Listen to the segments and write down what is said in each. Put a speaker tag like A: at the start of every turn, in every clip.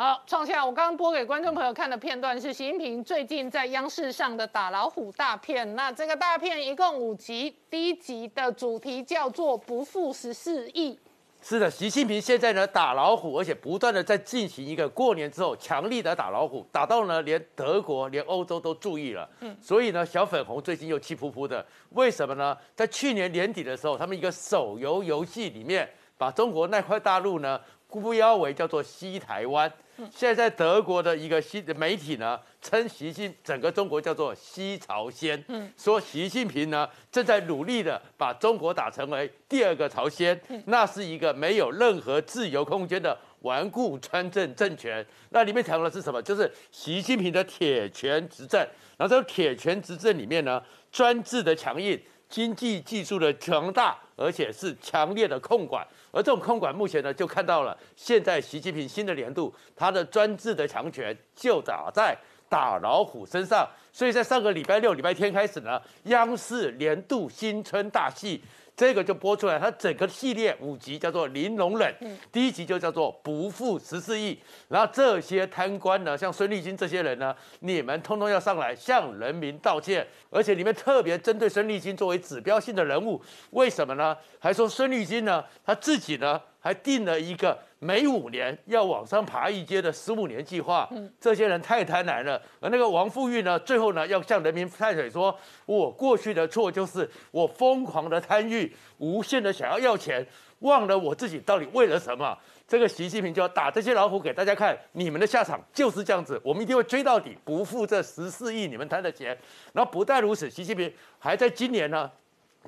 A: 好，创下我刚刚播给观众朋友看的片段是习近平最近在央视上的打老虎大片。那这个大片一共五集，第一集的主题叫做“不负十四亿”。
B: 是的，习近平现在呢打老虎，而且不断的在进行一个过年之后强力的打老虎，打到呢连德国、连欧洲都注意了。嗯，所以呢小粉红最近又气扑扑的，为什么呢？在去年年底的时候，他们一个手游游戏里面把中国那块大陆呢。孤腰围叫做西台湾，现在在德国的一个西媒体呢，称习近整个中国叫做西朝鲜，嗯。说习近平呢正在努力的把中国打成为第二个朝鲜，那是一个没有任何自由空间的顽固专政政权。那里面讲的是什么？就是习近平的铁拳执政，然后这个铁拳执政里面呢，专制的强硬，经济技术的强大，而且是强烈的控管。而这种控管目前呢，就看到了现在习近平新的年度，他的专制的强权就打在打老虎身上。所以在上个礼拜六、礼拜天开始呢，央视年度新春大戏。这个就播出来，它整个系列五集叫做《零容忍》，第一集就叫做“不负十四亿”。然后这些贪官呢，像孙立军这些人呢，你们通通要上来向人民道歉，而且里面特别针对孙立军作为指标性的人物，为什么呢？还说孙立军呢，他自己呢还定了一个。每五年要往上爬一阶的十五年计划，这些人太贪婪了。而那个王富玉呢，最后呢要向人民忏悔，说我过去的错就是我疯狂的贪欲，无限的想要要钱，忘了我自己到底为了什么。这个习近平就要打这些老虎给大家看，你们的下场就是这样子，我们一定会追到底，不负这十四亿你们贪的钱。然后不但如此，习近平还在今年呢，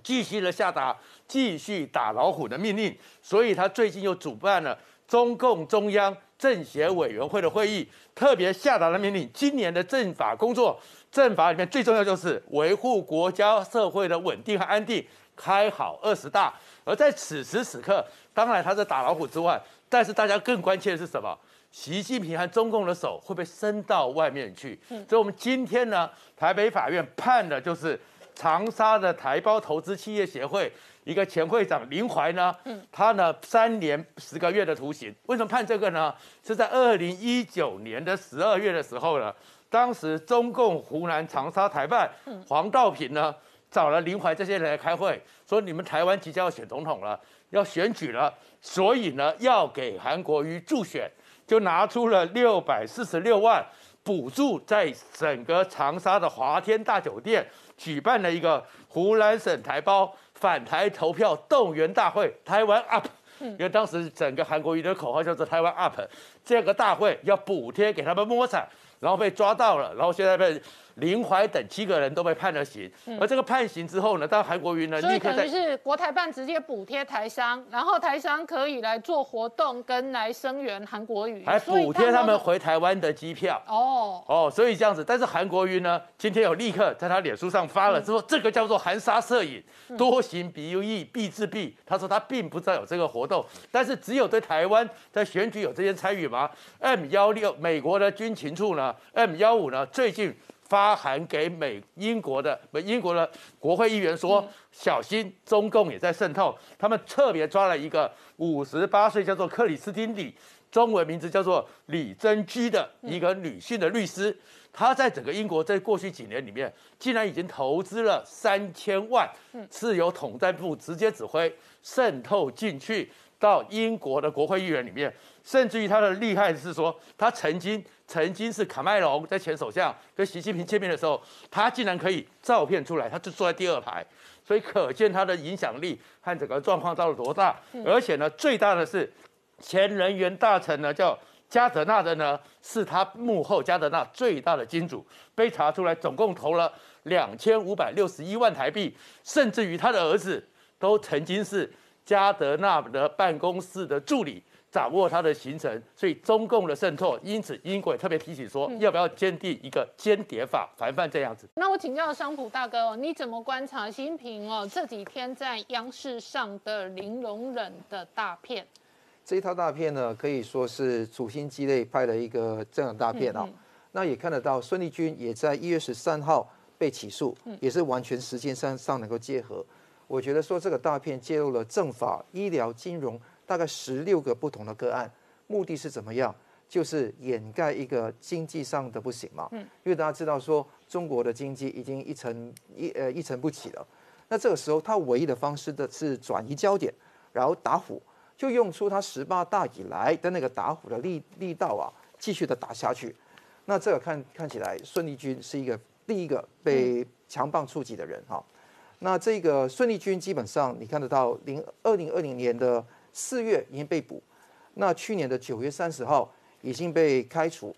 B: 继续的下达继续打老虎的命令，所以他最近又主办了。中共中央政协委员会的会议特别下达了命令，今年的政法工作，政法里面最重要就是维护国家社会的稳定和安定，开好二十大。而在此时此刻，当然他在打老虎之外，但是大家更关切的是什么？习近平和中共的手会不会伸到外面去？所以，我们今天呢，台北法院判的就是长沙的台胞投资企业协会。一个前会长林怀呢，他呢三年十个月的徒刑。为什么判这个呢？是在二零一九年的十二月的时候呢，当时中共湖南长沙台办黄道平呢找了林怀这些人来开会，说你们台湾即将要选总统了，要选举了，所以呢要给韩国瑜助选，就拿出了六百四十六万补助，在整个长沙的华天大酒店举办了一个湖南省台胞。反台投票动员大会，台湾 up，因为当时整个韩国瑜的口号叫做台湾 up，这个大会要补贴给他们摸彩，然后被抓到了，然后现在被。林怀等七个人都被判了刑，而这个判刑之后呢，当韩国瑜呢
A: 立刻在是国台办直接补贴台商，然后台商可以来做活动跟来声援韩国瑜，
B: 还补贴他们回台湾的机票。哦哦，所以这样子，但是韩国瑜呢，今天有立刻在他脸书上发了，说这个叫做含沙射影，多行必有义，必自毙。他说他并不知道有这个活动，但是只有对台湾在选举有这些参与吗？M 幺六美国的军情处呢，M 幺五呢，最近。发函给美英国的英国的国会议员说，小心中共也在渗透。他们特别抓了一个五十八岁叫做克里斯汀李，中文名字叫做李珍居的一个女性的律师。她在整个英国在过去几年里面，竟然已经投资了三千万，是由统战部直接指挥渗透进去到英国的国会议员里面。甚至于他的厉害是说，他曾经曾经是卡麦隆在前首相跟习近平见面的时候，他竟然可以照片出来，他就坐在第二排，所以可见他的影响力和整个状况到了多大。而且呢，最大的是前人员大臣呢，叫加德纳的呢，是他幕后加德纳最大的金主，被查出来总共投了两千五百六十一万台币，甚至于他的儿子都曾经是加德纳的办公室的助理。掌握他的行程，所以中共的渗透，因此英国也特别提醒说，要不要坚定一个间谍法，防范这样子。
A: 那我请教商普大哥哦，你怎么观察习近平哦这几天在央视上的零容忍的大片？
C: 这一套大片呢，可以说是处心积虑拍了一个这样的大片啊。那也看得到孙立军也在一月十三号被起诉，也是完全时间上上能够结合。我觉得说这个大片揭露了政法、医疗、金融。大概十六个不同的个案，目的是怎么样？就是掩盖一个经济上的不行嘛。嗯，因为大家知道说中国的经济已经一成一呃一成不起了，那这个时候他唯一的方式的是转移焦点，然后打虎，就用出他十八大以来的那个打虎的力力道啊，继续的打下去。那这个看看起来孙立军是一个第一个被强棒触及的人哈。那这个孙立军基本上你看得到，零二零二零年的四月已经被捕，那去年的九月三十号已经被开除，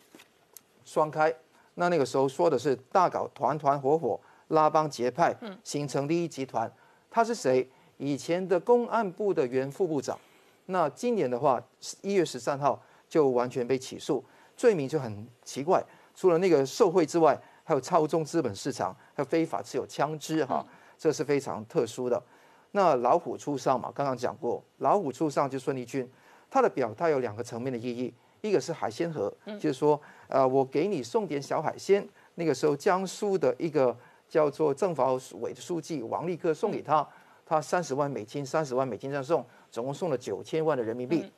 C: 双开。那那个时候说的是大搞团团伙伙，拉帮结派，形成利益集团。他是谁？以前的公安部的原副部长。那今年的话，一月十三号就完全被起诉，罪名就很奇怪，除了那个受贿之外，还有操纵资本市场，还有非法持有枪支哈。这是非常特殊的。那老虎出上嘛，刚刚讲过，老虎出上就孙立军，他的表态有两个层面的意义，一个是海鲜盒，就是说，呃，我给你送点小海鲜。那个时候，江苏的一个叫做政法委的书记王立科送给他，他三十万美金，三十万美金这样送，总共送了九千万的人民币。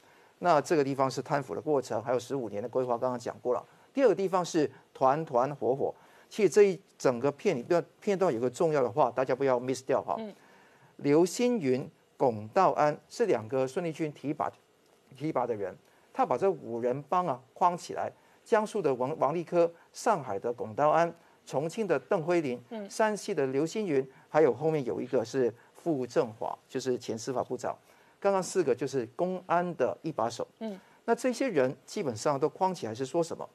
C: 那这个地方是贪腐的过程，还有十五年的规划，刚刚讲过了。第二个地方是团团伙伙。其实这一整个片里段片段有个重要的话，大家不要 miss 掉哈。刘星云、龚道安是两个孙立军提拔提拔的人，他把这五人帮啊框起来。江苏的王王立科、上海的龚道安、重庆的邓辉林、山西的刘星云，还有后面有一个是傅政华，就是前司法部长。刚刚四个就是公安的一把手。嗯，那这些人基本上都框起来是说什么？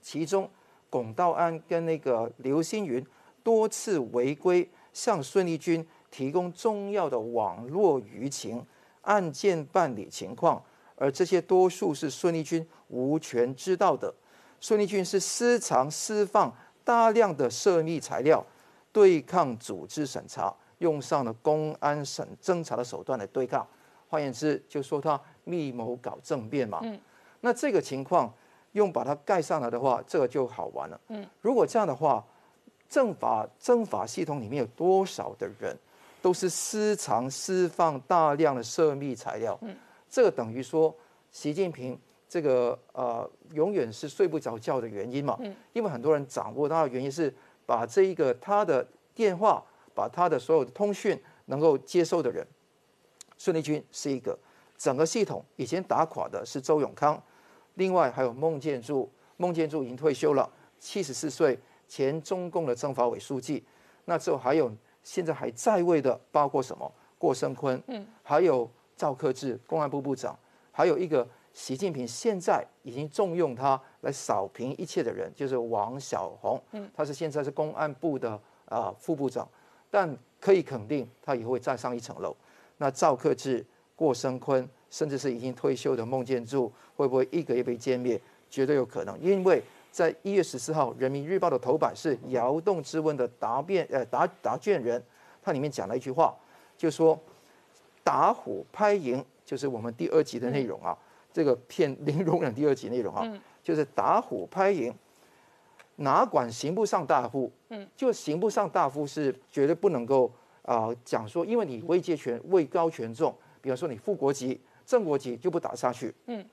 C: 其中。龚道安跟那个刘星云多次违规，向孙立军提供重要的网络舆情、案件办理情况，而这些多数是孙立军无权知道的。孙立军是私藏、私放大量的涉密材料，对抗组织审查，用上了公安审侦查的手段来对抗。换言之，就说他密谋搞政变嘛。嗯，那这个情况。用把它盖上来的话，这个就好玩了。嗯，如果这样的话，政法政法系统里面有多少的人都是私藏、私放大量的涉密材料？嗯，这个等于说习近平这个呃永远是睡不着觉的原因嘛。嗯，因为很多人掌握他的原因是把这一个他的电话，把他的所有的通讯能够接收的人，孙立军是一个。整个系统以前打垮的是周永康。另外还有孟建柱，孟建柱已经退休了，七十四岁，前中共的政法委书记。那之后还有现在还在位的，包括什么？郭声坤，嗯，还有赵克志，公安部部长，还有一个习近平现在已经重用他来扫平一切的人，就是王小红，嗯，他是现在是公安部的啊副部长，但可以肯定他以后会再上一层楼。那赵克志、郭声琨。甚至是已经退休的孟建柱，会不会一个也被歼灭？绝对有可能，因为在一月十四号，《人民日报》的头版是窑洞之问的答辩，呃，答答卷人，他里面讲了一句话，就说打虎拍蝇，就是我们第二集的内容啊，这个片零容忍第二集内容啊，就是打虎拍蝇，哪管刑不上大夫？嗯，就刑不上大夫是绝对不能够啊讲说，因为你位阶权位高权重，比方说你副国级。正国级就不打下去，嗯，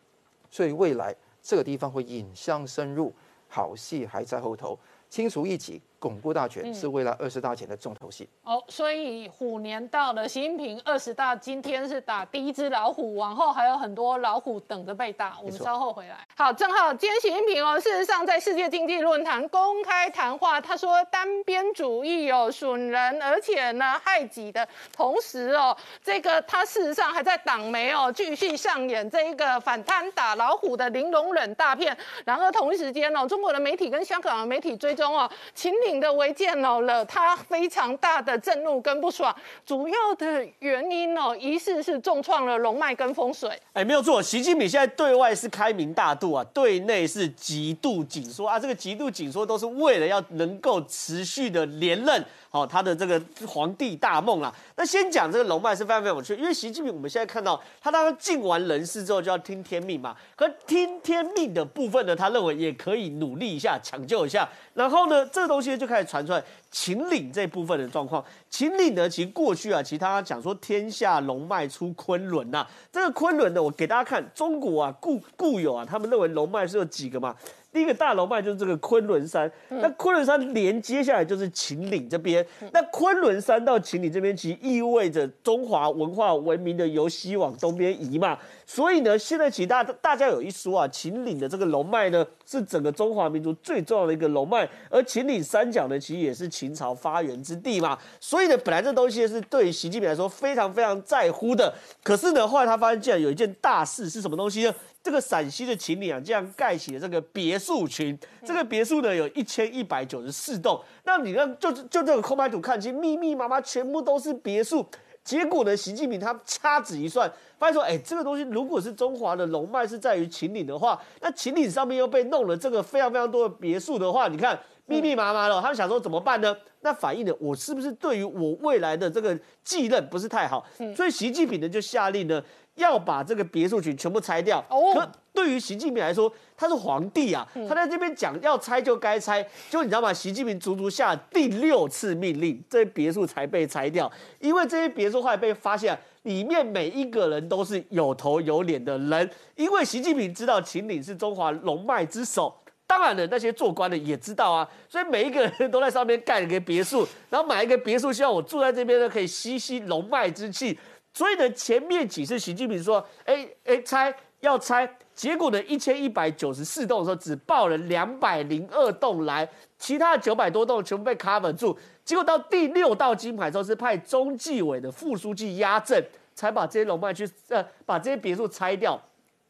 C: 所以未来这个地方会引向深入，好戏还在后头，清除异己。巩固大权是未来二十大前的重头戏。
A: 哦，所以虎年到了，习近平二十大今天是打第一只老虎，往后还有很多老虎等着被打。我们稍后回来。好，正好今天习近平哦，事实上在世界经济论坛公开谈话，他说单边主义哦损人，而且呢害己的同时哦，这个他事实上还在党媒哦继续上演这一个反贪打老虎的零容忍大片。然而同一时间哦，中国的媒体跟香港的媒体追踪哦，秦岭。的违建哦了，他非常大的震怒跟不爽，主要的原因哦，疑似是重创了龙脉跟风水。
D: 哎，没有错，习近平现在对外是开明大度啊，对内是极度紧缩啊，这个极度紧缩都是为了要能够持续的连任。哦，他的这个皇帝大梦啦。那先讲这个龙脉是非常非常有趣，因为习近平我们现在看到他当然尽完人事之后就要听天命嘛。可听天命的部分呢，他认为也可以努力一下抢救一下。然后呢，这个东西就开始传出来秦岭这部分的状况。秦岭呢，其实过去啊，其他讲说天下龙脉出昆仑呐，这个昆仑呢，我给大家看，中国啊固固有啊，他们认为龙脉是有几个嘛？第一个大龙脉就是这个昆仑山，那昆仑山连接下来就是秦岭这边，那昆仑山到秦岭这边，其实意味着中华文化文明的由西往东边移嘛。所以呢，现在其实大大家有一说啊，秦岭的这个龙脉呢，是整个中华民族最重要的一个龙脉，而秦岭三角呢，其实也是秦朝发源之地嘛。所以呢，本来这东西是对习近平来说非常非常在乎的，可是呢，后来他发现竟然有一件大事是什么东西呢？这个陕西的秦岭啊，这样盖起了这个别墅群。这个别墅呢，有一千一百九十四栋。那你看，就就这个空白图看，其实密密麻麻全部都是别墅。结果呢，习近平他掐指一算，发现说，哎，这个东西如果是中华的龙脉是在于秦岭的话，那秦岭上面又被弄了这个非常非常多的别墅的话，你看密密麻麻了，他们想说怎么办呢？那反映的我是不是对于我未来的这个继任不是太好？所以习近平呢就下令呢。要把这个别墅群全部拆掉。哦，可对于习近平来说，他是皇帝啊，他在这边讲要拆就该拆。就你知道吗？习近平足足下第六次命令，这些别墅才被拆掉。因为这些别墅后来被发现，里面每一个人都是有头有脸的人。因为习近平知道秦岭是中华龙脉之首，当然了，那些做官的也知道啊。所以每一个人都在上面盖了个别墅，然后买一个别墅，希望我住在这边呢，可以吸吸龙脉之气。所以呢，前面几次习近平说，哎哎拆要拆，结果呢，一千一百九十四栋的时候只报了两百零二栋来，其他的九百多栋全部被 cover 住。结果到第六道金牌之后，是派中纪委的副书记压阵，才把这些龙脉去呃把这些别墅拆掉。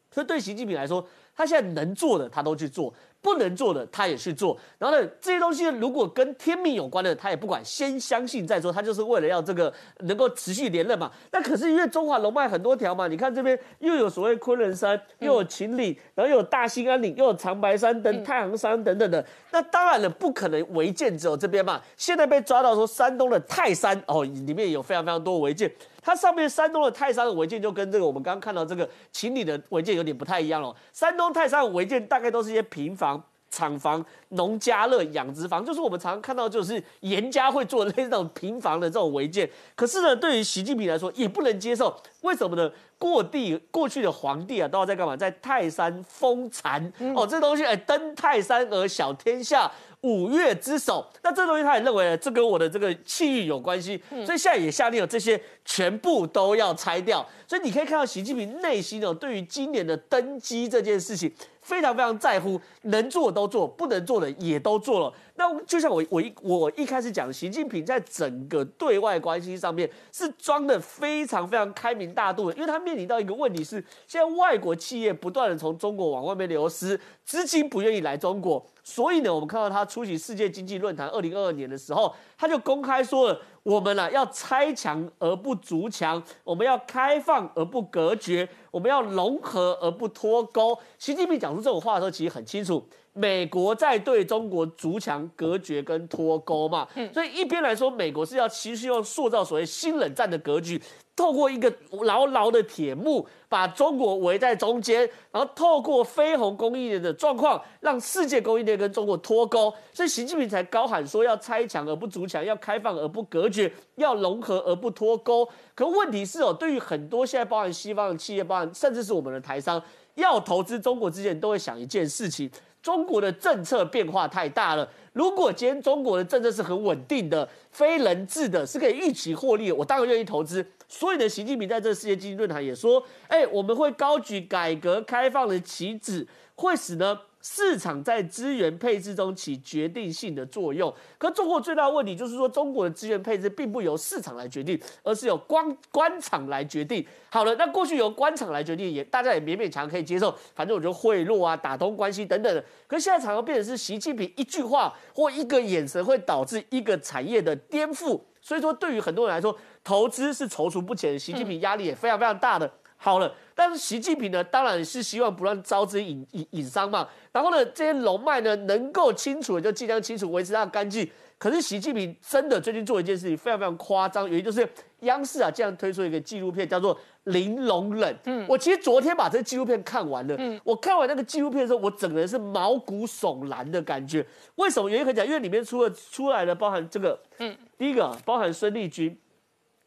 D: 所以对习近平来说，他现在能做的他都去做。不能做的他也去做，然后呢，这些东西如果跟天命有关的，他也不管，先相信再说。他就是为了要这个能够持续连任嘛。那可是因为中华龙脉很多条嘛，你看这边又有所谓昆仑山，又有秦岭，然后又有大兴安岭，又有长白山等太行山等等的。那当然了，不可能违建只有这边嘛。现在被抓到说山东的泰山哦，里面有非常非常多违建。它上面山东的泰山的违建就跟这个我们刚刚看到这个秦岭的违建有点不太一样了。山东泰山的违建大概都是一些平房、厂房、农家乐、养殖房，就是我们常常看到就是严家会做类似那种平房的这种违建。可是呢，对于习近平来说也不能接受，为什么呢？过地过去的皇帝啊都要在干嘛？在泰山封禅哦，这东西哎，登泰山而小天下。五岳之首，那这东西他也认为这跟我的这个气运有关系，所以现在也下令了这些全部都要拆掉。所以你可以看到习近平内心哦，对于今年的登基这件事情非常非常在乎，能做都做，不能做的也都做了。那就像我我一我一开始讲，习近平在整个对外关系上面是装的非常非常开明大度的，因为他面临到一个问题是，现在外国企业不断的从中国往外面流失，资金不愿意来中国，所以呢，我们看到他出席世界经济论坛二零二二年的时候，他就公开说了，我们呢要拆墙而不筑墙，我们要开放而不隔绝，我们要融合而不脱钩。习近平讲出这种话的时候，其实很清楚。美国在对中国筑墙、隔绝跟脱钩嘛，所以一边来说，美国是要其实要塑造所谓新冷战的格局，透过一个牢牢的铁幕把中国围在中间，然后透过飞鸿供应链的状况，让世界供应链跟中国脱钩，所以习近平才高喊说要拆墙而不筑墙，要开放而不隔绝，要融合而不脱钩。可问题是哦，对于很多现在包含西方的企业，包含甚至是我们的台商，要投资中国之前，都会想一件事情。中国的政策变化太大了。如果今天中国的政策是很稳定的、非人治的，是可以预期获利，我当然愿意投资。所以呢，习近平在这世界经济论坛也说：“哎，我们会高举改革开放的旗帜，会使呢。”市场在资源配置中起决定性的作用，可中国最大的问题就是说，中国的资源配置并不由市场来决定，而是由官官场来决定。好了，那过去由官场来决定，也大家也勉勉强可以接受，反正我就贿赂啊、打通关系等等的。可现在常常变成是习近平一句话或一个眼神，会导致一个产业的颠覆。所以说，对于很多人来说，投资是踌躇不前，习近平压力也非常非常大的。好了，但是习近平呢，当然是希望不让招致引引引伤嘛。然后呢，这些龙脉呢，能够清楚的就尽量清楚，维持它的干净。可是习近平真的最近做一件事情非常非常夸张，原因就是央视啊，这样推出一个纪录片，叫做《玲珑忍》。嗯，我其实昨天把这个纪录片看完了。嗯，我看完那个纪录片的时候，我整个人是毛骨悚然的感觉。为什么？原因很简单，因为里面出了出来了，包含这个，嗯，第一个包含孙立军，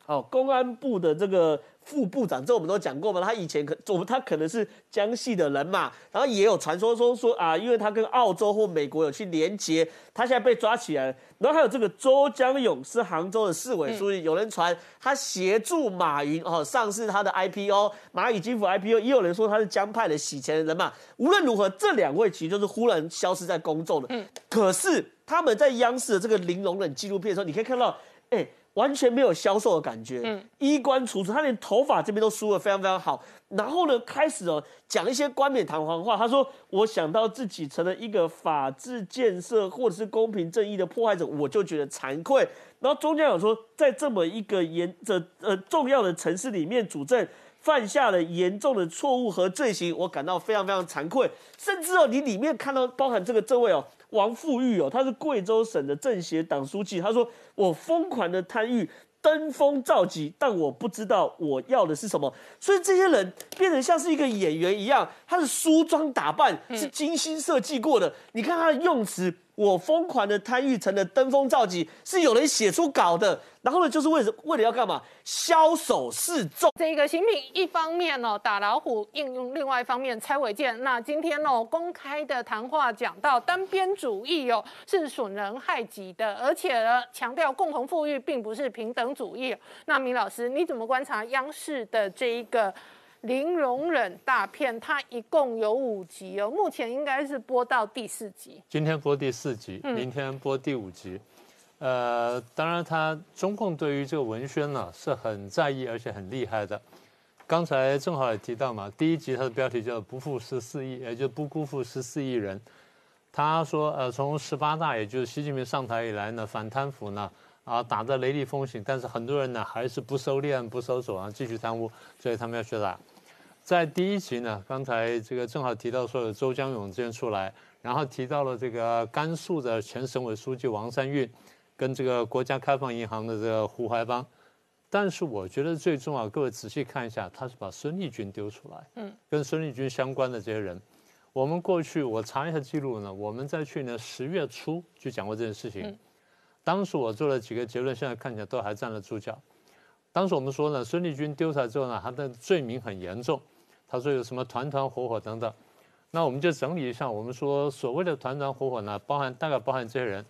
D: 好，公安部的这个。副部长，这我们都讲过嘛，他以前可我们他可能是江西的人嘛，然后也有传说说说啊，因为他跟澳洲或美国有去连接，他现在被抓起来了。然后还有这个周江勇是杭州的市委书记，有人传他协助马云哦上市他的 IPO，蚂蚁金服 IPO，也有人说他是江派的洗钱的人嘛。无论如何，这两位其实就是忽然消失在公众的。嗯，可是他们在央视的这个玲珑忍纪录片的时候，你可以看到，哎。完全没有销售的感觉，嗯，衣冠楚楚，他连头发这边都梳得非常非常好。然后呢，开始哦讲一些冠冕堂皇话。他说：“我想到自己成了一个法治建设或者是公平正义的破坏者，我就觉得惭愧。”然后中间有说，在这么一个严这呃重要的城市里面主政，犯下了严重的错误和罪行，我感到非常非常惭愧。甚至哦，你里面看到包含这个这位哦。王富玉哦，他是贵州省的政协党书记。他说：“我疯狂的贪欲，登峰造极，但我不知道我要的是什么。所以这些人变得像是一个演员一样，他的梳妆打扮是精心设计过的。你看他的用词。”我疯狂的贪欲成了登峰造极，是有人写出稿的。然后呢，就是为什为了要干嘛？枭首示众。
A: 这个新品一方面哦打老虎应用，另外一方面拆违建。那今天哦公开的谈话讲到单边主义哦是损人害己的，而且呢强调共同富裕并不是平等主义。那明老师你怎么观察央视的这一个？零容忍大片，它一共有五集哦，目前应该是播到第四集。
E: 今天播第四集，明天播第五集。呃，当然，他中共对于这个文宣呢是很在意，而且很厉害的。刚才正好也提到嘛，第一集它的标题叫“不负十四亿”，也就不辜负十四亿人。他说，呃，从十八大，也就是习近平上台以来呢，反贪腐呢啊打得雷厉风行，但是很多人呢还是不收敛、不收手啊，继续贪污，所以他们要去打。在第一集呢，刚才这个正好提到说有周江勇这边出来，然后提到了这个甘肃的前省委书记王三运，跟这个国家开放银行的这个胡怀邦，但是我觉得最重要，各位仔细看一下，他是把孙立军丢出来，嗯，跟孙立军相关的这些人，我们过去我查一下记录呢，我们在去年十月初就讲过这件事情，当时我做了几个结论，现在看起来都还站得住脚。当时我们说呢，孙立军丢出来之后呢，他的罪名很严重。他说有什么团团伙伙等等，那我们就整理一下。我们说所谓的团团伙伙呢，包含大概包含这些人。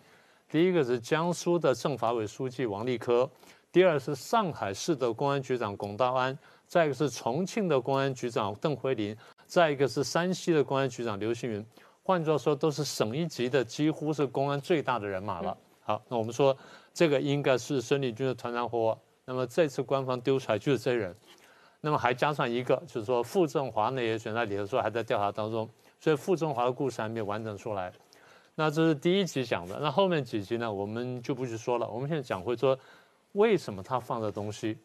E: 第一个是江苏的政法委书记王立科，第二是上海市的公安局长龚道安，再一个是重庆的公安局长邓辉林，再一个是山西的公安局长刘星云。换句话说，都是省一级的，几乎是公安最大的人马了。好，那我们说这个应该是孙立军的团团伙伙。那么这次官方丢出来就是这些人。那么还加上一个，就是说傅政华呢也选在里头说还在调查当中，所以傅政华的故事还没有完整出来。那这是第一集讲的，那后面几集呢我们就不去说了。我们现在讲会说为什么他放的东西。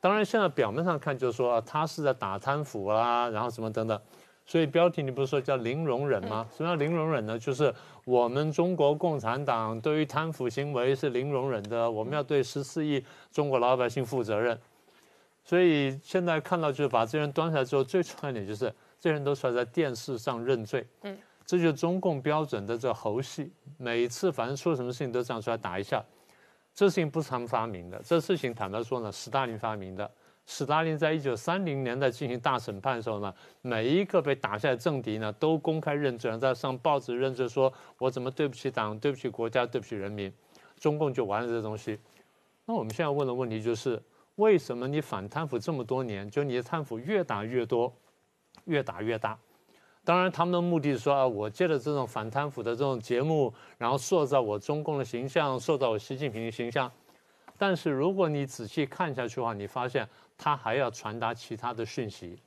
E: 当然现在表面上看就是说他是在打贪腐啦，然后什么等等。所以标题你不是说叫零容忍吗？什么叫零容忍呢？就是我们中国共产党对于贪腐行为是零容忍的，我们要对十四亿中国老百姓负责任。所以现在看到就是把这人端出来之后，最重要一点就是这人都出来在电视上认罪，嗯，这就是中共标准的这猴戏，每次反正出了什么事情都这样出来打一下。这事情不是他们发明的，这事情坦白说呢，斯大林发明的。斯大林在一九三零年代进行大审判的时候呢，每一个被打下来政敌呢，都公开认罪，在上报纸认罪，说我怎么对不起党，对不起国家，对不起人民。中共就玩了这东西。那我们现在问的问题就是。为什么你反贪腐这么多年，就你的贪腐越打越多，越打越大？当然，他们的目的是说啊，我借着这种反贪腐的这种节目，然后塑造我中共的形象，塑造我习近平的形象。但是，如果你仔细看下去的话，你发现他还要传达其他的讯息。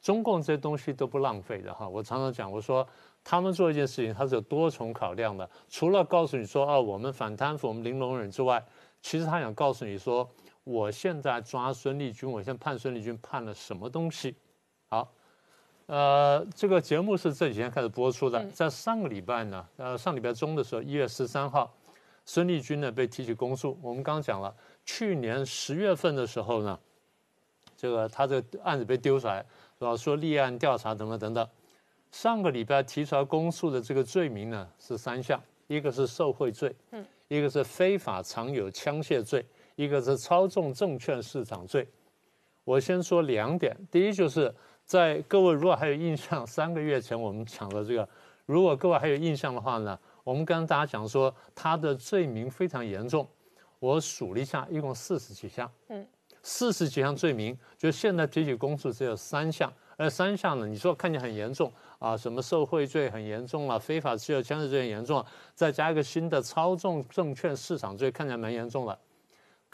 E: 中共这些东西都不浪费的哈。我常常讲，我说他们做一件事情，他是有多重考量的。除了告诉你说啊，我们反贪腐，我们零容忍之外，其实他想告诉你说。我现在抓孙立军，我现在判孙立军判了什么东西？好，呃，这个节目是这几天开始播出的，在上个礼拜呢，呃，上礼拜中的时候，一月十三号，孙立军呢被提起公诉。我们刚刚讲了，去年十月份的时候呢，这个他这个案子被丢出来，是吧？说立案调查等等等等。上个礼拜提出来公诉的这个罪名呢是三项，一个是受贿罪，嗯，一个是非法藏有枪械罪，一个是操纵证券市场罪。我先说两点，第一就是在各位如果还有印象，三个月前我们讲的这个，如果各位还有印象的话呢，我们跟大家讲说他的罪名非常严重，我数了一下，一共四十几项，嗯，四十几项罪名，就现在提起公诉只有三项。而三项呢？你说看起来很严重啊，什么受贿罪很严重啊，非法持有枪支罪很严重，再加一个新的操纵证券市场罪，看起来蛮严重的，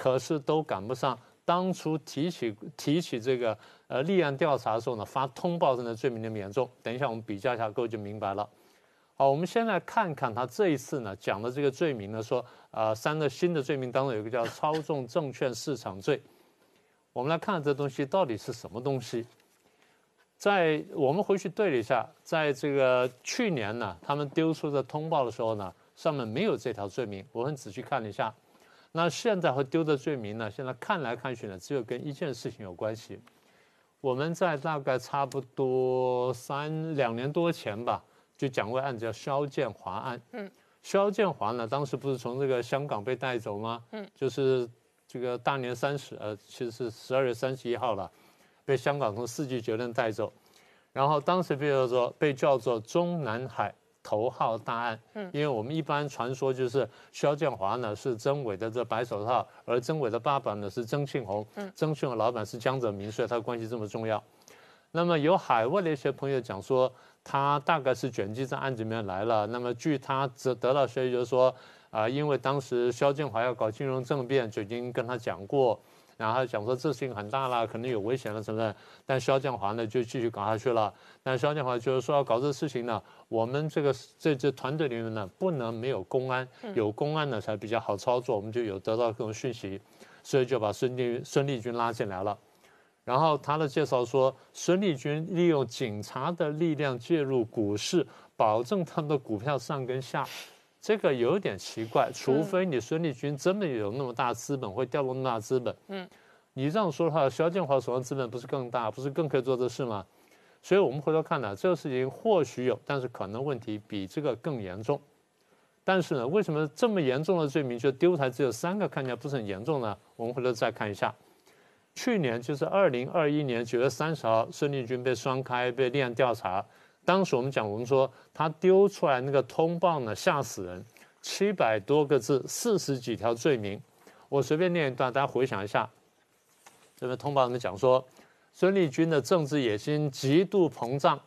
E: 可是都赶不上当初提起提起这个呃立案调查的时候呢，发通报上的罪名那么严重。等一下我们比较一下，各位就明白了。好，我们先来看看他这一次呢讲的这个罪名呢，说啊三个新的罪名当中有一个叫 操纵证券市场罪。我们来看这东西到底是什么东西。在我们回去对了一下，在这个去年呢，他们丢出的通报的时候呢，上面没有这条罪名。我很仔细看了一下，那现在和丢的罪名呢，现在看来看去呢，只有跟一件事情有关系。我们在大概差不多三两年多前吧，就讲过案子叫肖建华案。嗯，肖建华呢，当时不是从这个香港被带走吗？嗯，就是这个大年三十，呃，其实是十二月三十一号了。被香港从四季酒店带走，然后当时被叫做被叫做中南海头号大案。嗯，因为我们一般传说就是肖建华呢是曾伟的这白手套，而曾伟的爸爸呢是曾庆红。嗯，曾庆红老板是江泽民，所以他关系这么重要。那么有海外的一些朋友讲说，他大概是卷进这案子里面来了。那么据他得得到消息就是说，啊，因为当时肖建华要搞金融政变，就已经跟他讲过。然后讲说这事情很大了，可能有危险了什么的，但肖建华呢就继续搞下去了。但肖建华就是说要搞这事情呢，我们这个这这团队里面呢不能没有公安，有公安呢才比较好操作，我们就有得到各种讯息，所以就把孙立孙立军拉进来了。然后他的介绍说，孙立军利用警察的力量介入股市，保证他们的股票上跟下。这个有点奇怪，除非你孙立军真的有那么大资本，会调动那么大资本。嗯，你这样说的话，肖建华手上资本不是更大，不是更可以做这事吗？所以我们回头看呢，这个事情或许有，但是可能问题比这个更严重。但是呢，为什么这么严重的罪名就丢台只有三个，看起来不是很严重呢？我们回头再看一下，去年就是二零二一年九月三十号，孙立军被双开，被立案调查。当时我们讲，我们说他丢出来那个通报呢，吓死人，七百多个字，四十几条罪名。我随便念一段，大家回想一下。这边通报里面讲说，孙立军的政治野心极度膨胀，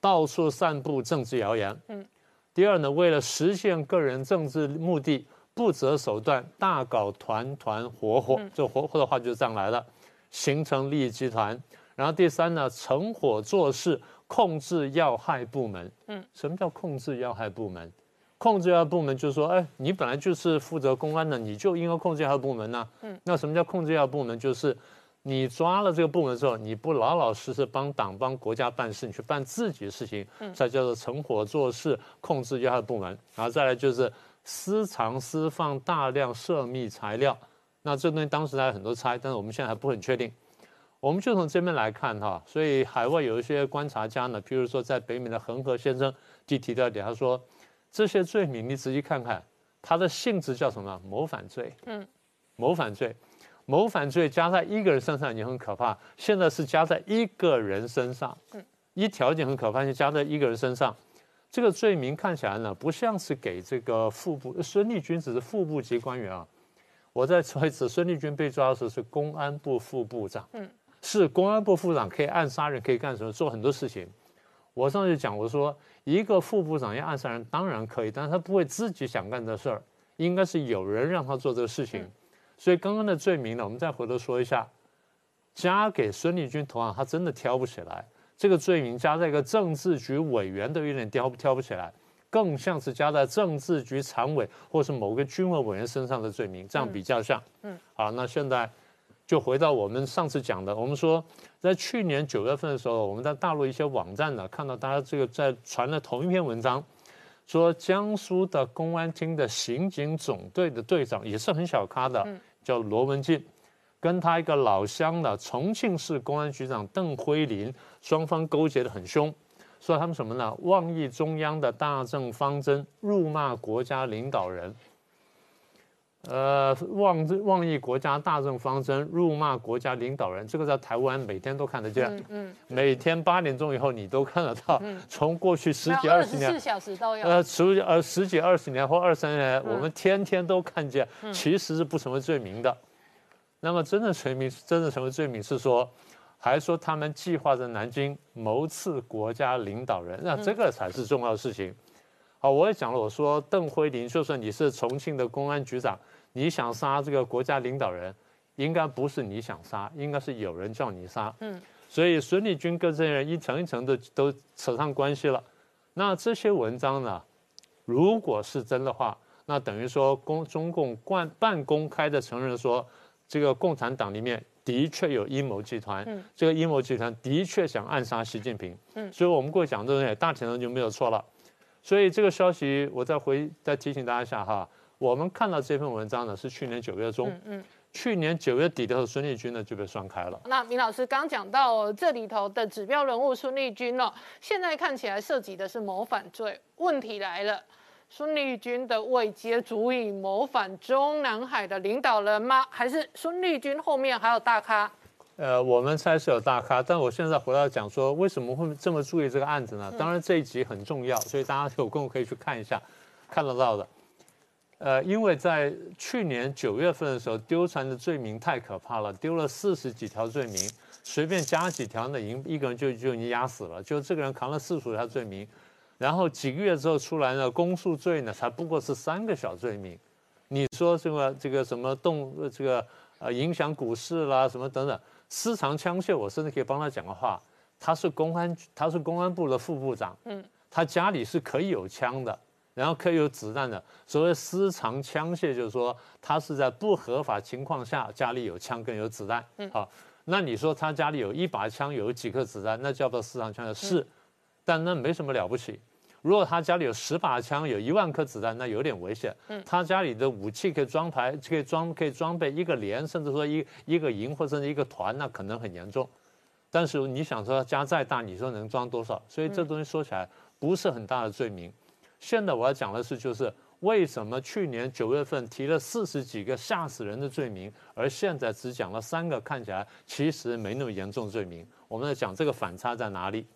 E: 到处散布政治谣言。嗯。第二呢，为了实现个人政治目的，不择手段，大搞团团伙伙。这伙伙的话就是这样来的，形成利益集团。然后第三呢，成伙做事。控制要害部门，嗯，什么叫控制要害部门？控制要害部门就是说，哎，你本来就是负责公安的，你就应该控制要害部门呢。嗯，那什么叫控制要害部门？就是你抓了这个部门之后，你不老老实实帮党帮国家办事，你去办自己的事情，嗯才叫做成伙做事，控制要害部门。然后再来就是私藏私放大量涉密材料，那这东西当时还有很多猜，但是我们现在还不很确定。我们就从这边来看哈，所以海外有一些观察家呢，譬如说在北美的恒河先生就提到一点，他说这些罪名你仔细看看，它的性质叫什么？谋反罪。嗯，谋反罪，谋反罪加在一个人身上也很可怕，现在是加在一个人身上。嗯，一条件很可怕，就加在一个人身上。这个罪名看起来呢，不像是给这个副部孙立军只是副部级官员啊。我再说一次，孙立军被抓的时候是公安部副部长。嗯。是公安部副长可以暗杀人，可以干什么？做很多事情。我上次讲，我说一个副部长要暗杀人，当然可以，但是他不会自己想干这事儿，应该是有人让他做这个事情。所以刚刚的罪名呢，我们再回头说一下，加给孙立军头上，他真的挑不起来。这个罪名加在一个政治局委员都有点挑挑不起来，更像是加在政治局常委或是某个军委委员身上的罪名，这样比较像。嗯，好，那现在。就回到我们上次讲的，我们说在去年九月份的时候，我们在大陆一些网站呢看到大家这个在传的同一篇文章，说江苏的公安厅的刑警总队的队长也是很小咖的，叫罗文进，跟他一个老乡的重庆市公安局长邓辉林，双方勾结的很凶，说他们什么呢？妄议中央的大政方针，辱骂国家领导人。呃，妄妄议国家大政方针，辱骂国家领导人，这个在台湾每天都看得见。嗯嗯，每天八点钟以后你都看得到。嗯，从过去十几二十年，
A: 四小时都有。
E: 呃，十呃十几二十年或二三年，我们天天都看见，其实是不成为罪名的。那么真正罪名，真正成为罪名是说，还说他们计划在南京谋刺国家领导人，那这个才是重要的事情。好，我也讲了，我说邓辉林，就算你是重庆的公安局长，你想杀这个国家领导人，应该不是你想杀，应该是有人叫你杀。嗯，所以孙立军跟这些人一层一层的都扯上关系了。那这些文章呢，如果是真的话，那等于说公中共惯半公开的承认说，这个共产党里面的确有阴谋集团，这个阴谋集团的确想暗杀习近平。嗯，所以我们过去讲这些大体上就没有错了。所以这个消息，我再回再提醒大家一下哈。我们看到这篇文章呢，是去年九月中，嗯，去年九月底的时候，孙立军呢就被双开了。
A: 那明老师刚讲到这里头的指标人物孙立军哦，现在看起来涉及的是谋反罪。问题来了，孙立军的位阶足以谋反中南海的领导人吗？还是孙立军后面还有大咖？
E: 呃，我们猜是有大咖，但我现在回到讲说，为什么会这么注意这个案子呢？当然这一集很重要，所以大家有空可以去看一下，看得到的。呃，因为在去年九月份的时候，丢船的罪名太可怕了，丢了四十几条罪名，随便加几条呢，已经一个人就就已经压死了。就这个人扛了四十条罪名，然后几个月之后出来呢，公诉罪呢才不过是三个小罪名。你说什么这个什么动这个呃影响股市啦什么等等。私藏枪械，我甚至可以帮他讲个话。他是公安，他是公安部的副部长。嗯，他家里是可以有枪的，然后可以有子弹的。所谓私藏枪械，就是说他是在不合法情况下家里有枪跟有子弹。嗯，好，那你说他家里有一把枪，有几颗子弹，那叫做私藏枪械是，但那没什么了不起。如果他家里有十把枪，有一万颗子弹，那有点危险。嗯，他家里的武器可以装排，可以装，可以装备一个连，甚至说一一个营或者一个团，那可能很严重。但是你想说家再大，你说能装多少？所以这东西说起来不是很大的罪名。现在我要讲的是，就是为什么去年九月份提了四十几个吓死人的罪名，而现在只讲了三个看起来其实没那么严重罪名？我们在讲这个反差在哪里？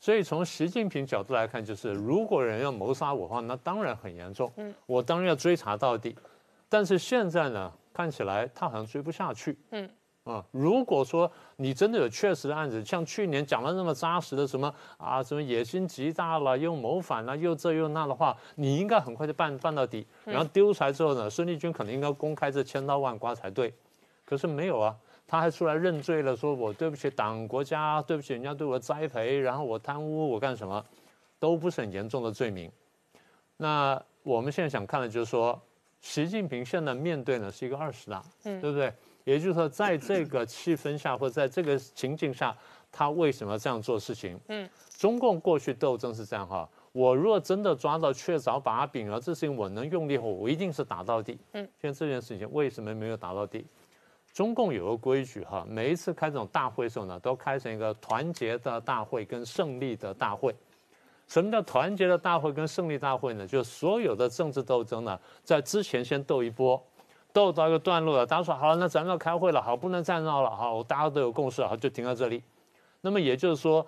E: 所以从习近平角度来看，就是如果人要谋杀我的话，那当然很严重。嗯，我当然要追查到底。但是现在呢，看起来他好像追不下去。嗯，啊，如果说你真的有确实的案子，像去年讲的那么扎实的什么啊，什么野心极大了，又谋反了，又这又那的话，你应该很快就办办到底。然后丢出来之后呢，孙立军可能应该公开这千刀万剐才对。可是没有啊。他还出来认罪了，说我对不起党国家，对不起人家对我栽培，然后我贪污，我干什么，都不是很严重的罪名。那我们现在想看的就是说，习近平现在面对呢是一个二十大，嗯，对不对？也就是说，在这个气氛下或者在这个情境下，他为什么这样做事情？嗯，中共过去斗争是这样哈，我如果真的抓到确凿把柄了，这事情我能用力后，我一定是打到底。嗯，现在这件事情为什么没有打到底？中共有个规矩哈，每一次开这种大会的时候呢，都开成一个团结的大会跟胜利的大会。什么叫团结的大会跟胜利大会呢？就所有的政治斗争呢，在之前先斗一波，斗到一个段落了，大家说好了，那咱们要开会了，好，不能再闹了，好，大家都有共识，好，就停到这里。那么也就是说，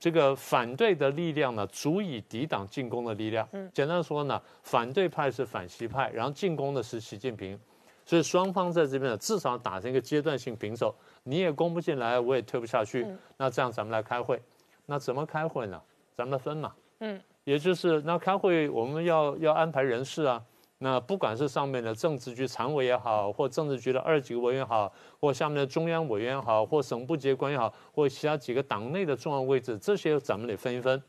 E: 这个反对的力量呢，足以抵挡进攻的力量。嗯，简单说呢，反对派是反习派，然后进攻的是习近平。所以双方在这边呢，至少打成一个阶段性平手，你也攻不进来，我也退不下去。那这样咱们来开会，那怎么开会呢？咱们分嘛。嗯，也就是那开会我们要要安排人事啊。那不管是上面的政治局常委也好，或政治局的二级委员好，或下面的中央委员好，或省部级官也好，或其他几个党内的重要位置，这些咱们得分一分。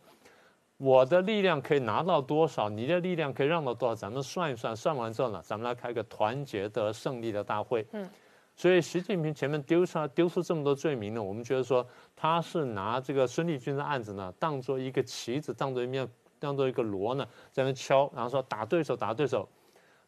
E: 我的力量可以拿到多少？你的力量可以让到多少？咱们算一算，算完之后呢，咱们来开个团结的胜利的大会。嗯，所以习近平前面丢出丢出这么多罪名呢，我们觉得说他是拿这个孙立军的案子呢当做一个棋子，当做一面，当做一个锣呢在那敲，然后说打对手，打对手，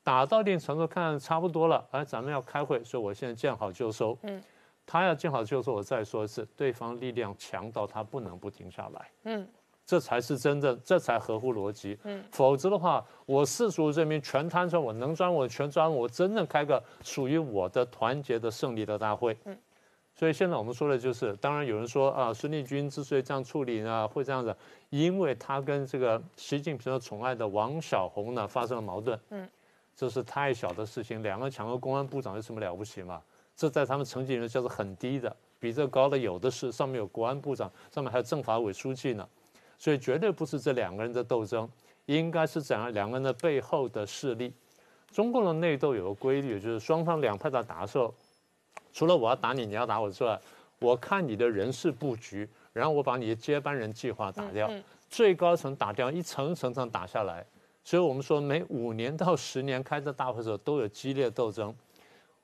E: 打到一定程度看差不多了，哎，咱们要开会，所以我现在见好就收。嗯，他要见好就收，我再说一次，对方力量强到他不能不停下来。嗯。这才是真正，这才合乎逻辑。嗯，否则的话，我世俗人民全摊出来，我能赚我全赚，我真正开个属于我的团结的胜利的大会。嗯，所以现在我们说的就是，当然有人说啊，孙立军之所以这样处理呢，会这样子，因为他跟这个习近平的宠爱的王晓红呢发生了矛盾。嗯，这是太小的事情，两个抢个公安部长有什么了不起嘛？这在他们层级里面叫做很低的，比这高的有的是，上面有国安部长，上面还有政法委书记呢。所以绝对不是这两个人的斗争，应该是讲两个人的背后的势力。中共的内斗有个规律，就是双方两派在打的时候，除了我要打你，你要打我之外，我看你的人事布局，然后我把你的接班人计划打掉，最高层打掉，一层层层打下来。所以我们说，每五年到十年开的大会的时候都有激烈斗争。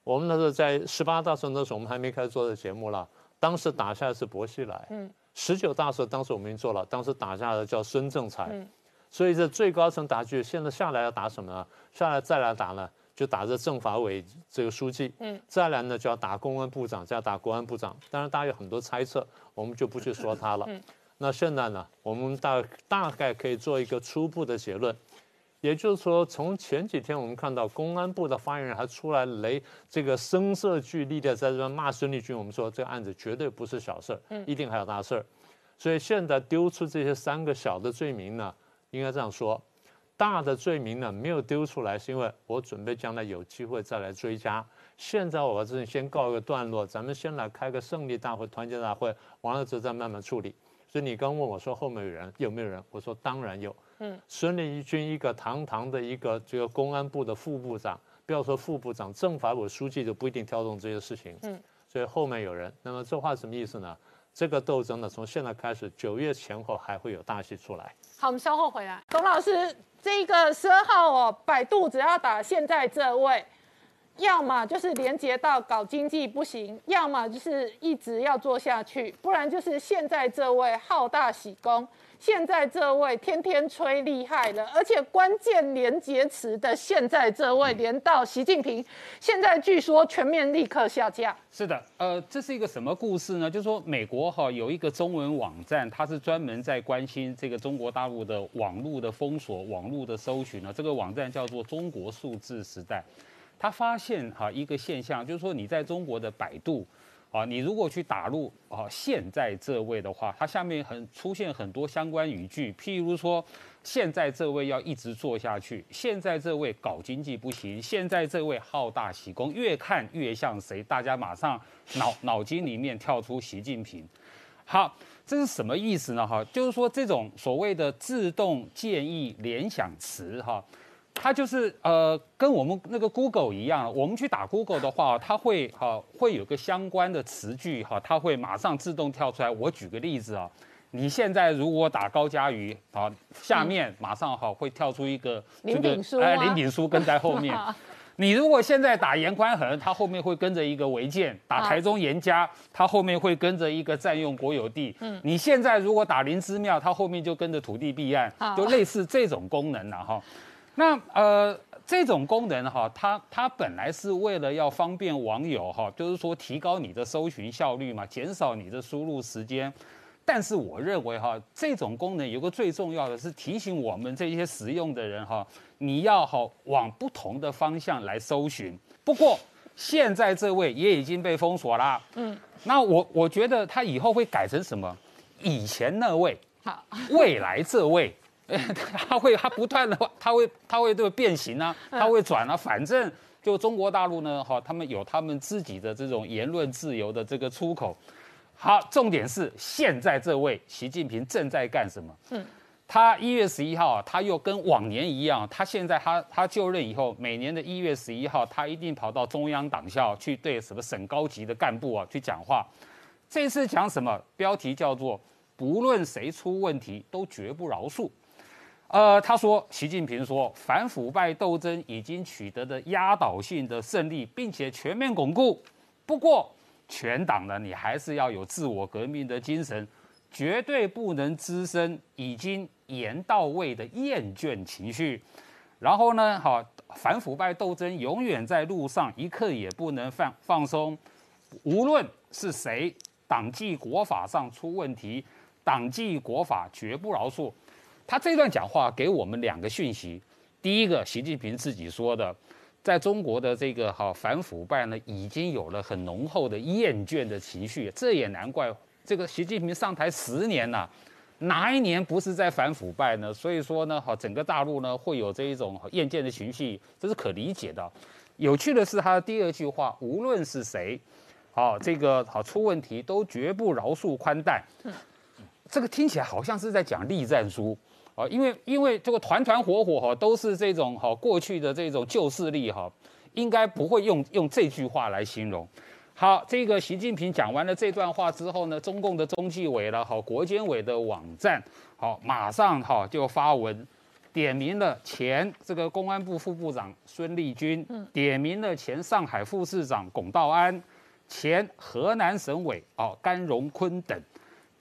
E: 我们那时候在十八大时候，那时候我们还没开始做这节目了，当时打下来是薄熙来。十九大时候，当时我们已经做了，当时打下的叫孙政才，所以这最高层打去，现在下来要打什么呢？下来再来打呢，就打这政法委这个书记，嗯，再来呢就要打公安部长，再打国安部长。当然，大家有很多猜测，我们就不去说他了。那现在呢，我们大大概可以做一个初步的结论。也就是说，从前几天我们看到公安部的发言人还出来雷这个声色俱厉的在这边骂孙立军，我们说这个案子绝对不是小事儿，一定还有大事儿。所以现在丢出这些三个小的罪名呢，应该这样说，大的罪名呢没有丢出来，是因为我准备将来有机会再来追加。现在我把这先告一个段落，咱们先来开个胜利大会、团结大会，完了之后再慢慢处理。所以你刚问我说后面有人有没有人，我说当然有。嗯，孙立军一个堂堂的一个这个公安部的副部长，不要说副部长，政法委书记就不一定挑动这些事情。嗯，所以后面有人，那么这话什么意思呢？这个斗争呢，从现在开始，九月前后还会有大戏出来。
A: 好，我们稍后回来。董老师，这个十二号哦，百度只要打现在这位，要么就是连接到搞经济不行，要么就是一直要做下去，不然就是现在这位好大喜功。现在这位天天吹厉害了，而且关键连接词的现在这位连到习近平，现在据说全面立刻下架。
F: 是的，呃，这是一个什么故事呢？就是说美国哈有一个中文网站，它是专门在关心这个中国大陆的网络的封锁、网络的搜寻呢。这个网站叫做中国数字时代，他发现哈一个现象，就是说你在中国的百度。啊，你如果去打入啊，现在这位的话，它下面很出现很多相关语句，譬如说，现在这位要一直做下去，现在这位搞经济不行，现在这位好大喜功，越看越像谁？大家马上脑脑筋里面跳出习近平。好，这是什么意思呢？哈，就是说这种所谓的自动建议联想词，哈。它就是呃，跟我们那个 Google 一样，我们去打 Google 的话，它会哈会有个相关的词句哈，它会马上自动跳出来。我举个例子啊，你现在如果打高嘉瑜啊，下面马上哈会跳出一个
A: 林炳书哎，
F: 林炳书跟在后面。你如果现在打严宽恒，它后面会跟着一个违建；打台中严家，他后面会跟着一个占用国有地。嗯，你现在如果打林之妙，他后面就跟着土地弊案，就类似这种功能了哈。那呃，这种功能哈，它它本来是为了要方便网友哈，就是说提高你的搜寻效率嘛，减少你的输入时间。但是我认为哈，这种功能有个最重要的是提醒我们这些使用的人哈，你要好往不同的方向来搜寻。不过现在这位也已经被封锁啦。嗯。那我我觉得他以后会改成什么？以前那位，好，未来这位。他会，他不断的，他会，他会这个变形啊，他会转啊，反正就中国大陆呢，哈，他们有他们自己的这种言论自由的这个出口。好，重点是现在这位习近平正在干什么？嗯，他一月十一号啊，他又跟往年一样，他现在他他就任以后，每年的一月十一号，他一定跑到中央党校去对什么省高级的干部啊去讲话。这次讲什么？标题叫做“不论谁出问题，都绝不饶恕”。呃，他说，习近平说，反腐败斗争已经取得的压倒性的胜利，并且全面巩固，不过全党呢，你还是要有自我革命的精神，绝对不能滋生已经严到位的厌倦情绪。然后呢，好反腐败斗争永远在路上，一刻也不能放放松。无论是谁，党纪国法上出问题，党纪国法绝不饶恕。他这段讲话给我们两个讯息：第一个，习近平自己说的，在中国的这个哈反腐败呢，已经有了很浓厚的厌倦的情绪。这也难怪，这个习近平上台十年了，哪一年不是在反腐败呢？所以说呢，好整个大陆呢会有这一种厌倦的情绪，这是可理解的。有趣的是他的第二句话，无论是谁。好，这个好出问题都绝不饶恕宽待。这个听起来好像是在讲栗战书啊，因为因为这个团团伙伙哈都是这种哈过去的这种旧势力哈，应该不会用用这句话来形容。好，这个习近平讲完了这段话之后呢，中共的中纪委了好国监委的网站好马上哈就发文点名了前这个公安部副部长孙立军，点名了前上海副市长龚道安。前河南省委哦甘荣坤等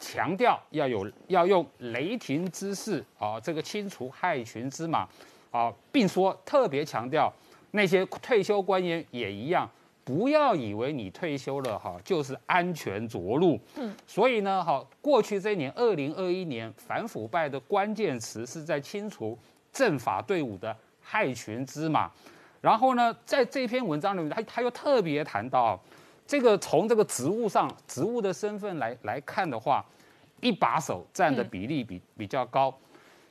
F: 强调要有要用雷霆之势啊，这个清除害群之马啊，并说特别强调那些退休官员也一样，不要以为你退休了哈就是安全着陆。嗯，所以呢，哈，过去这一年二零二一年反腐败的关键词是在清除政法队伍的害群之马。然后呢，在这篇文章里面，他他又特别谈到。这个从这个职务上职务的身份来来看的话，一把手占的比例比比较高，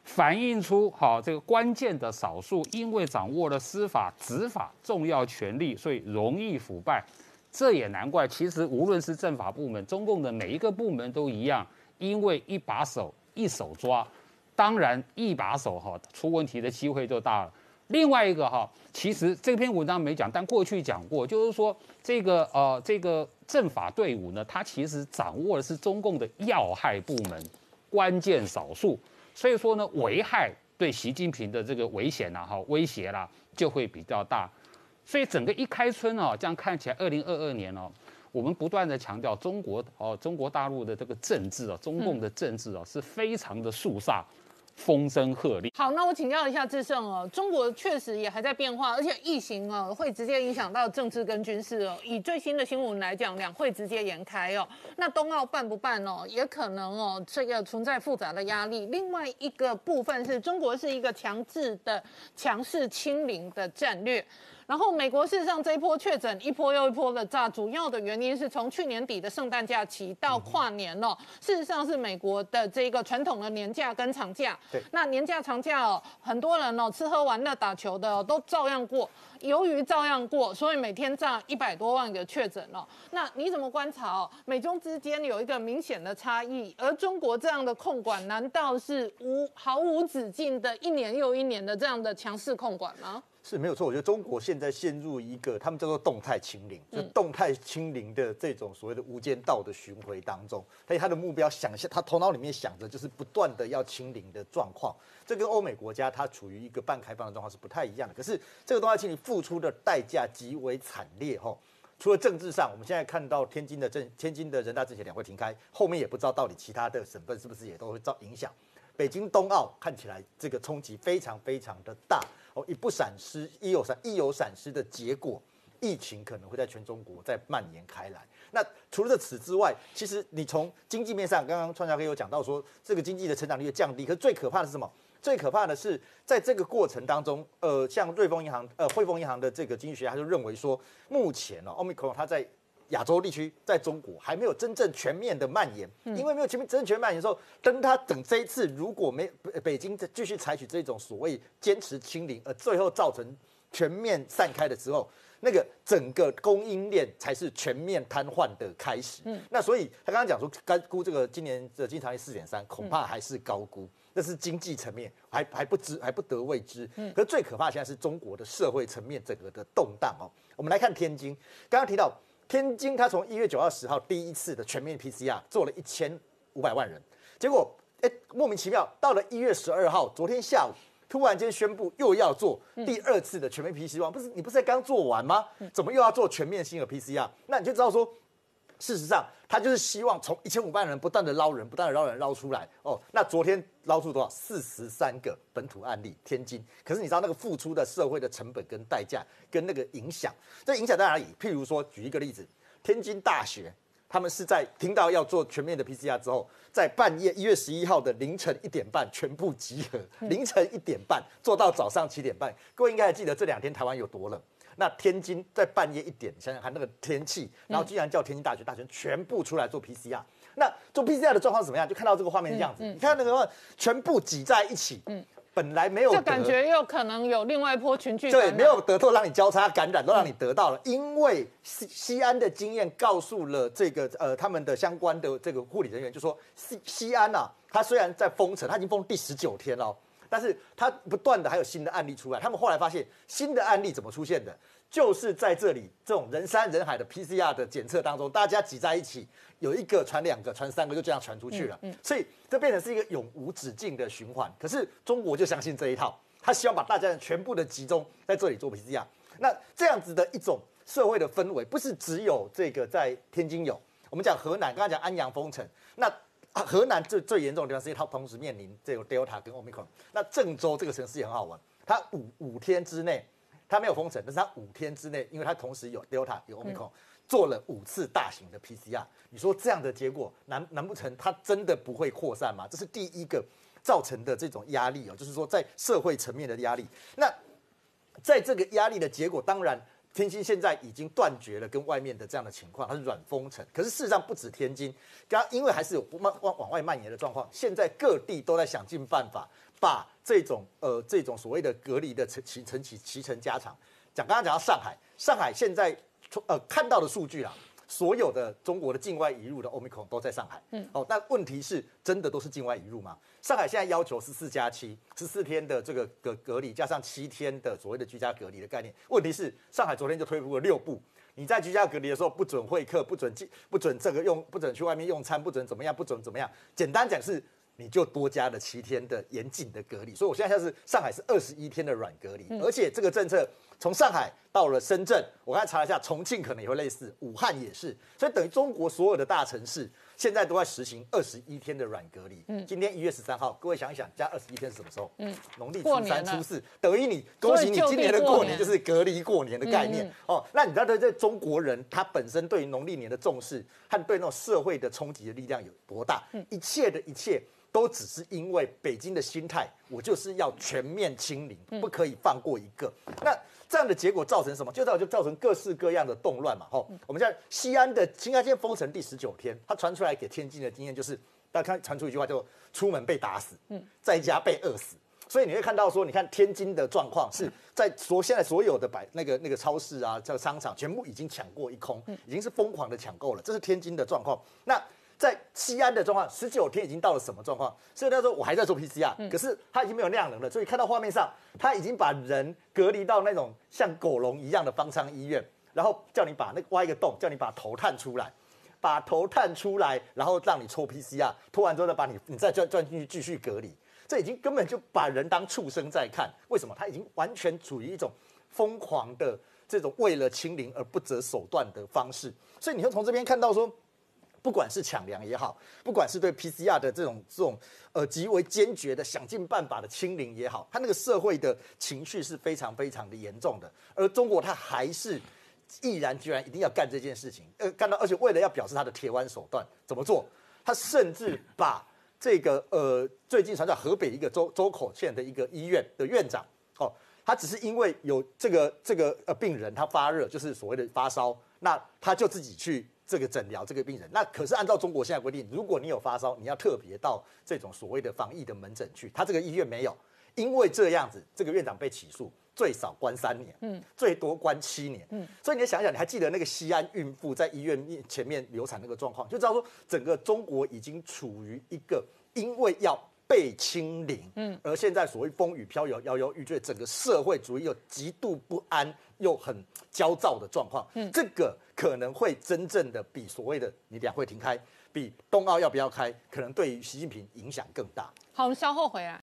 F: 反映出好这个关键的少数，因为掌握了司法执法重要权力，所以容易腐败。这也难怪，其实无论是政法部门，中共的每一个部门都一样，因为一把手一手抓，当然一把手哈出问题的机会就大了。另外一个哈，其实这篇文章没讲，但过去讲过，就是说这个呃这个政法队伍呢，它其实掌握的是中共的要害部门，关键少数，所以说呢，危害对习近平的这个危险呐哈威胁啦就会比较大，所以整个一开春哦，这样看起来，二零二二年哦，我们不断的强调中国哦中国大陆的这个政治啊，中共的政治啊是非常的肃杀。风声鹤唳。
A: 好，那我请教一下志胜哦，中国确实也还在变化，而且疫情哦会直接影响到政治跟军事哦。以最新的新闻来讲，两会直接延开哦，那冬奥办不办哦，也可能哦这个存在复杂的压力。另外一个部分是中国是一个强制的强势清零的战略。然后美国事实上这一波确诊一波又一波的炸，主要的原因是从去年底的圣诞假期到跨年了，事实上是美国的这个传统的年假跟长假。
C: 对，
A: 那年假长假哦，很多人哦吃喝玩乐打球的都照样过，由于照样过，所以每天炸一百多万个确诊了。那你怎么观察哦？美中之间有一个明显的差异，而中国这样的控管难道是无毫无止境的一年又一年的这样的强势控管吗？
G: 是没有错，我觉得中国现在陷入一个他们叫做动态清零，就动态清零的这种所谓的无间道的巡回当中，所以他的目标想象，他头脑里面想着就是不断的要清零的状况。这跟欧美国家它处于一个半开放的状况是不太一样的。可是这个动态清零付出的代价极为惨烈哈。除了政治上，我们现在看到天津的政天津的人大政协两会停开，后面也不知道到底其他的省份是不是也都会造影响。北京冬奥看起来这个冲击非常非常的大哦，一不闪失，一有闪一有闪失的结果，疫情可能会在全中国再蔓延开来。那除了此之外，其实你从经济面上，刚刚创家哥有讲到说，这个经济的成长率降低，可是最可怕的是什么？最可怕的是在这个过程当中，呃，像瑞丰银行、呃汇丰银行的这个经济学家就认为说，目前呢，奥密克戎它在亚洲地区在中国还没有真正全面的蔓延，因为没有全面真正全面蔓延的时候，等他等这一次如果没北京继续采取这种所谓坚持清零，而最后造成全面散开的时候，那个整个供应链才是全面瘫痪的开始。嗯，那所以他刚刚讲说，该估这个今年的经常率四点三，恐怕还是高估，那是经济层面还还不知还不得未知。嗯，可是最可怕现在是中国的社会层面整个的动荡哦。我们来看天津，刚刚提到。天津，它从一月九号、十号第一次的全面 PCR 做了一千五百万人，结果哎莫名其妙，到了一月十二号，昨天下午突然间宣布又要做第二次的全面 PCR，不是你不是才刚做完吗？怎么又要做全面性的 PCR？那你就知道说。事实上，他就是希望从一千五百人不断的捞人，不断的捞人捞出来。哦，那昨天捞出多少？四十三个本土案例，天津。可是你知道那个付出的社会的成本跟代价，跟那个影响，这影响在哪里？譬如说，举一个例子，天津大学，他们是在听到要做全面的 PCR 之后，在半夜一月十一号的凌晨一点半全部集合，凌晨一点半做到早上七点半。各位应该还记得这两天台湾有多冷。那天津在半夜一点，想想看那个天气，然后居然叫天津大学大学全部出来做 PCR。那做 PCR 的状况怎么样？就看到这个画面这样子，你看那个全部挤在一起，嗯，本来没有，
A: 就感觉又可能有另外一波群聚
G: 对，没有得透，让你交叉感染，都让你得到了。因为西西安的经验告诉了这个呃他们的相关的这个护理人员，就说西西安呐，它虽然在封城，它已经封第十九天了。但是它不断的还有新的案例出来，他们后来发现新的案例怎么出现的，就是在这里这种人山人海的 PCR 的检测当中，大家挤在一起，有一个传两个，传三个，就这样传出去了。嗯，所以这变成是一个永无止境的循环。可是中国就相信这一套，他希望把大家全部的集中在这里做 PCR。那这样子的一种社会的氛围，不是只有这个在天津有，我们讲河南，刚才讲安阳封城，那。啊，河南最最严重的地方是因为它同时面临这个 Delta 跟 Omicron。那郑州这个城市也很好玩，它五五天之内，它没有封城，但是它五天之内，因为它同时有 Delta 有 Omicron，做了五次大型的 PCR。你说这样的结果，难难不成它真的不会扩散吗？这是第一个造成的这种压力哦，就是说在社会层面的压力。那在这个压力的结果，当然。天津现在已经断绝了跟外面的这样的情况，它是软封城。可是事实上不止天津，刚因为还是有不慢往往外蔓延的状况，现在各地都在想尽办法把这种呃这种所谓的隔离的层层层起骑成加长。讲刚刚讲到上海，上海现在呃看到的数据啊。所有的中国的境外移入的欧米 n 都在上海，嗯，哦，但问题是真的都是境外移入吗？上海现在要求十四加七，十四天的这个隔隔离加上七天的所谓的居家隔离的概念。问题是上海昨天就推出了六步，你在居家隔离的时候不准会客，不准进，不准这个用，不准去外面用餐，不准怎么样，不准怎么样。简单讲是。你就多加了七天的严谨的隔离，所以我现在像是上海是二十一天的软隔离，而且这个政策从上海到了深圳，我刚才查了一下，重庆可能也会类似，武汉也是，所以等于中国所有的大城市现在都在实行二十一天的软隔离。嗯，今天一月十三号，各位想一想，加二十一天是什么时候？嗯，农历初三、初四，等于你恭喜你今年的过年就是隔离过年的概念哦。那你知道这中国人他本身对于农历年的重视和对那种社会的冲击的力量有多大？嗯，一切的一切。都只是因为北京的心态，我就是要全面清零，不可以放过一个。那这样的结果造成什么？就造就造成各式各样的动乱嘛。吼，我们在西安的新安县封城第十九天，它传出来给天津的经验就是，大家看传出一句话，叫“出门被打死，嗯，在家被饿死”。所以你会看到说，你看天津的状况是在所现在所有的百那个那个超市啊，这个商场全部已经抢过一空，已经是疯狂的抢购了。这是天津的状况。那在西安的状况，十九天已经到了什么状况？所以他说我还在做 PCR，可是他已经没有量能了。所以看到画面上，他已经把人隔离到那种像狗笼一样的方舱医院，然后叫你把那挖一个洞，叫你把头探出来，把头探出来，然后让你抽 PCR，抽完之后再，把你你再转转进去继续隔离。这已经根本就把人当畜生在看。为什么？他已经完全处于一种疯狂的这种为了清零而不择手段的方式。所以你会从这边看到说。不管是抢粮也好，不管是对 PCR 的这种这种呃极为坚决的想尽办法的清零也好，他那个社会的情绪是非常非常的严重的。而中国他还是毅然决然一定要干这件事情，呃，干到而且为了要表示他的铁腕手段，怎么做？他甚至把这个呃最近传到河北一个周周口县的一个医院的院长，哦，他只是因为有这个这个呃病人他发热，就是所谓的发烧，那他就自己去。这个诊疗这个病人，那可是按照中国现在规定，如果你有发烧，你要特别到这种所谓的防疫的门诊去。他这个医院没有，因为这样子，这个院长被起诉，最少关三年，嗯，最多关七年，嗯。所以你想想，你还记得那个西安孕妇在医院面前面流产那个状况，就知道说整个中国已经处于一个因为要被清零，嗯，而现在所谓风雨飘摇、摇摇欲坠，整个社会主义又极度不安又很焦躁的状况，嗯，这个。可能会真正的比所谓的你两会停开，比冬奥要不要开，可能对于习近平影响更大。
A: 好，我们稍后回来。